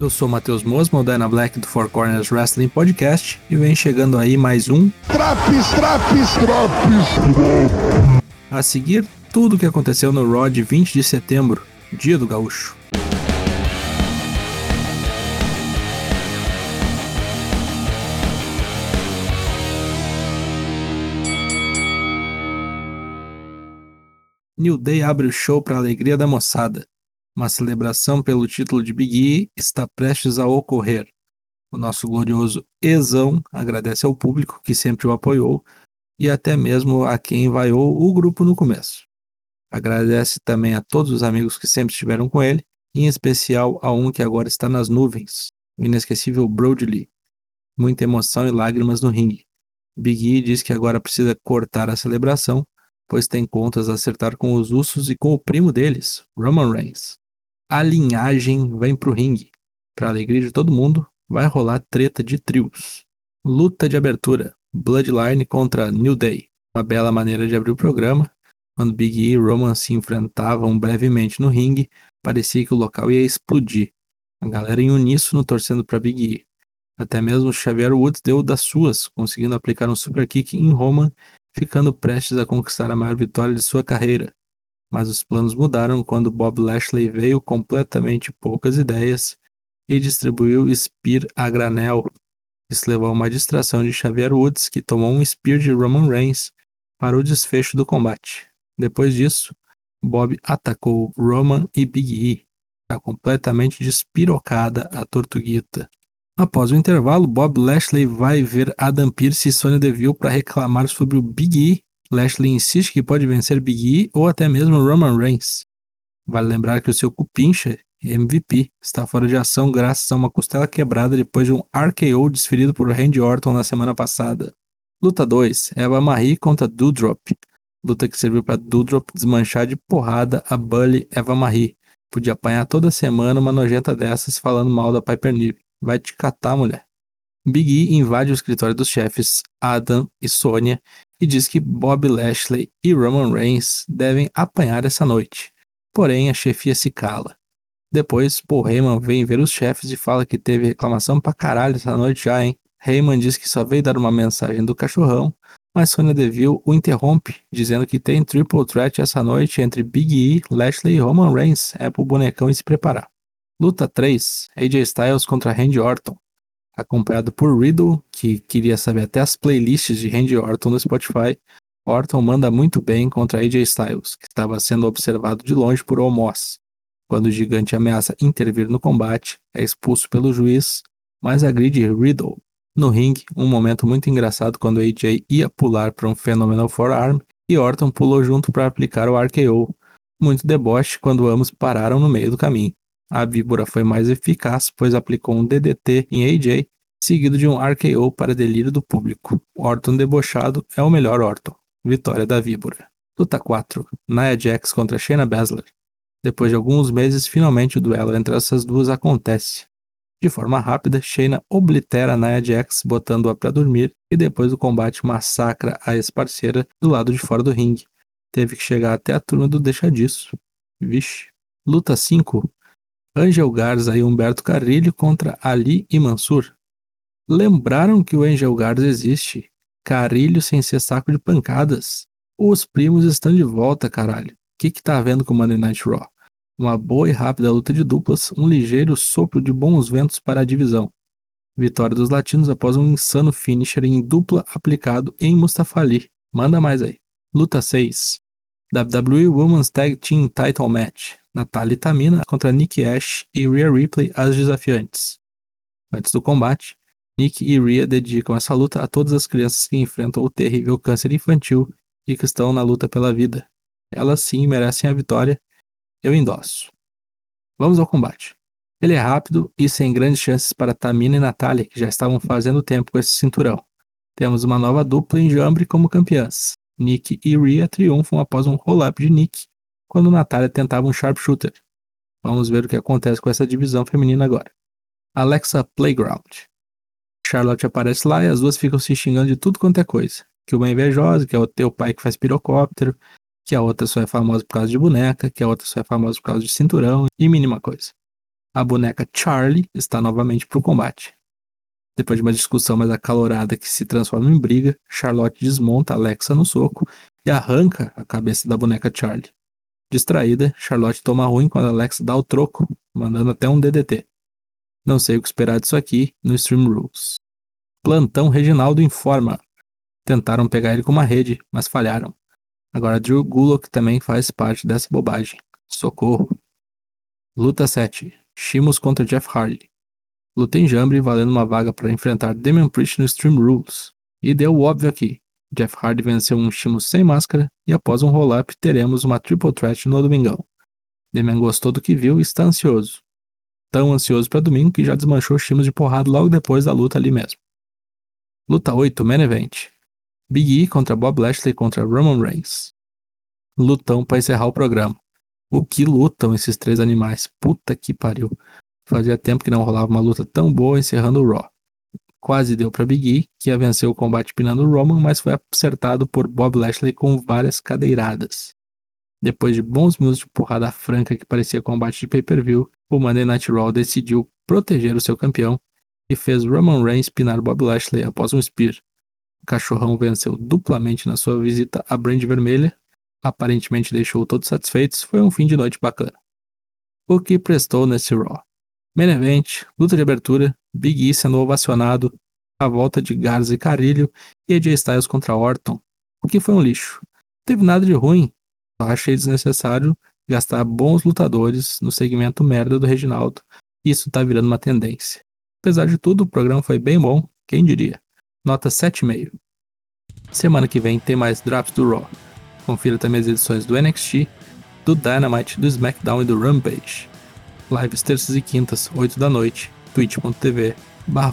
Eu sou Matheus Mosman, o Dyna Black do Four Corners Wrestling Podcast, e vem chegando aí mais um Traps, traps, traps. A seguir, tudo o que aconteceu no Raw de 20 de setembro, dia do gaúcho. New Day abre o show para a alegria da moçada. Uma celebração pelo título de Big E está prestes a ocorrer. O nosso glorioso Ezão agradece ao público que sempre o apoiou e até mesmo a quem vaiou o grupo no começo. Agradece também a todos os amigos que sempre estiveram com ele, em especial a um que agora está nas nuvens, o inesquecível Brody Lee. Muita emoção e lágrimas no ringue. Big E diz que agora precisa cortar a celebração, pois tem contas a acertar com os Usos e com o primo deles, Roman Reigns. A linhagem vem pro ringue. Para alegria de todo mundo, vai rolar treta de trios. Luta de abertura: Bloodline contra New Day. Uma bela maneira de abrir o programa. Quando Big E e Roman se enfrentavam brevemente no ringue, parecia que o local ia explodir. A galera em uníssono torcendo para Big E. Até mesmo Xavier Woods deu das suas, conseguindo aplicar um super kick em Roman, ficando prestes a conquistar a maior vitória de sua carreira. Mas os planos mudaram quando Bob Lashley veio completamente poucas ideias e distribuiu Spear a granel. Isso levou a uma distração de Xavier Woods, que tomou um Spear de Roman Reigns para o desfecho do combate. Depois disso, Bob atacou Roman e Big E. Está completamente despirocada a tortuguita. Após o intervalo, Bob Lashley vai ver Adam Pearce e Sonya Deville para reclamar sobre o Big E Lashley insiste que pode vencer Big E ou até mesmo Roman Reigns. Vale lembrar que o seu cupincha, MVP, está fora de ação graças a uma costela quebrada depois de um RKO desferido por Randy Orton na semana passada. Luta 2: Eva Marie contra Doudrop. Luta que serviu para Doudrop desmanchar de porrada a Bully Eva Marie. Podia apanhar toda semana uma nojenta dessas falando mal da Piper Nive. Vai te catar, mulher. Big E invade o escritório dos chefes Adam e Sonya e diz que Bob Lashley e Roman Reigns devem apanhar essa noite. Porém, a chefia se cala. Depois, Paul Heyman vem ver os chefes e fala que teve reclamação pra caralho essa noite já, hein? Heyman diz que só veio dar uma mensagem do cachorrão, mas Sonya Deville o interrompe, dizendo que tem triple threat essa noite entre Big E, Lashley e Roman Reigns. É pro bonecão se preparar. Luta 3: AJ Styles contra Randy Orton acompanhado por Riddle, que queria saber até as playlists de Randy Orton no Spotify. Orton manda muito bem contra AJ Styles, que estava sendo observado de longe por Omos. Quando o gigante ameaça intervir no combate, é expulso pelo juiz, mas agride Riddle. No ringue, um momento muito engraçado quando AJ ia pular para um Phenomenal Forearm e Orton pulou junto para aplicar o RKO. Muito deboche quando ambos pararam no meio do caminho. A víbora foi mais eficaz, pois aplicou um DDT em AJ, seguido de um RKO para delírio do público. Orton debochado é o melhor Orton. Vitória da víbora. Luta 4. Nia Jax contra Shayna Baszler. Depois de alguns meses, finalmente o duelo entre essas duas acontece. De forma rápida, Shayna oblitera Nia Jax, botando-a para dormir, e depois do combate massacra a ex-parceira do lado de fora do ringue. Teve que chegar até a turma do deixa disso. Vixe. Luta 5. Angel Garza e Humberto Carrilho contra Ali e Mansur. Lembraram que o Angel Garza existe? Carrilho sem ser saco de pancadas. Os primos estão de volta, caralho. O que que tá havendo com o Monday Night Raw? Uma boa e rápida luta de duplas, um ligeiro sopro de bons ventos para a divisão. Vitória dos latinos após um insano finisher em dupla aplicado em Mustafa Ali. Manda mais aí. Luta 6. WWE Women's Tag Team Title Match. Natalia Tamina contra Nick Ash e Rhea Ripley as desafiantes. Antes do combate, Nick e Rhea dedicam essa luta a todas as crianças que enfrentam o terrível câncer infantil e que estão na luta pela vida. Elas sim merecem a vitória. Eu endosso. Vamos ao combate. Ele é rápido e sem grandes chances para Tamina e Natalia, que já estavam fazendo tempo com esse cinturão. Temos uma nova dupla em Jambre como campeãs. Nick e Rhea triunfam após um roll-up de Nick quando Natália tentava um sharpshooter. Vamos ver o que acontece com essa divisão feminina agora. Alexa Playground. Charlotte aparece lá e as duas ficam se xingando de tudo quanto é coisa. Que uma é invejosa, que é o teu pai que faz pirocóptero, que a outra só é famosa por causa de boneca, que a outra só é famosa por causa de cinturão e mínima coisa. a boneca Charlie está novamente para o combate. Depois de uma discussão mais acalorada que se transforma em briga, Charlotte desmonta Alexa no soco e arranca a cabeça da boneca Charlie. Distraída, Charlotte toma ruim quando Alexa dá o troco, mandando até um DDT. Não sei o que esperar disso aqui no Stream Rules. Plantão Reginaldo informa. Tentaram pegar ele com uma rede, mas falharam. Agora Drew Gulak também faz parte dessa bobagem. Socorro. Luta 7. Shimos contra Jeff Hardy. Luta em Jambre valendo uma vaga para enfrentar Damian Priest no Stream Rules. E deu o óbvio aqui. Jeff Hardy venceu um Shimos sem máscara e após um roll-up teremos uma Triple Threat no domingão. Damian gostou do que viu e está ansioso. Tão ansioso para domingo que já desmanchou Shimos de porrada logo depois da luta ali mesmo. Luta 8, Main Event. Big E contra Bob Lashley contra Roman Reigns. Lutão para encerrar o programa. O que lutam esses três animais? Puta que pariu. Fazia tempo que não rolava uma luta tão boa encerrando o Raw. Quase deu para Big E, que ia vencer o combate pinando Roman, mas foi acertado por Bob Lashley com várias cadeiradas. Depois de bons minutos de porrada franca que parecia combate de pay-per-view, o Monday Night Raw decidiu proteger o seu campeão e fez Roman Reigns pinar Bob Lashley após um spear. O cachorrão venceu duplamente na sua visita à Brand Vermelha, aparentemente deixou todos satisfeitos, foi um fim de noite bacana. O que prestou nesse Raw? Main Event, luta de abertura, Big E sendo ovacionado, a volta de Garza e Carilho e AJ Styles contra Orton, o que foi um lixo. Não teve nada de ruim, só achei desnecessário gastar bons lutadores no segmento merda do Reginaldo, isso tá virando uma tendência. Apesar de tudo, o programa foi bem bom, quem diria. Nota 7,5. Semana que vem tem mais drops do Raw. Confira também as edições do NXT, do Dynamite, do SmackDown e do Rampage. Lives terças e quintas, 8 da noite, twitch.tv barra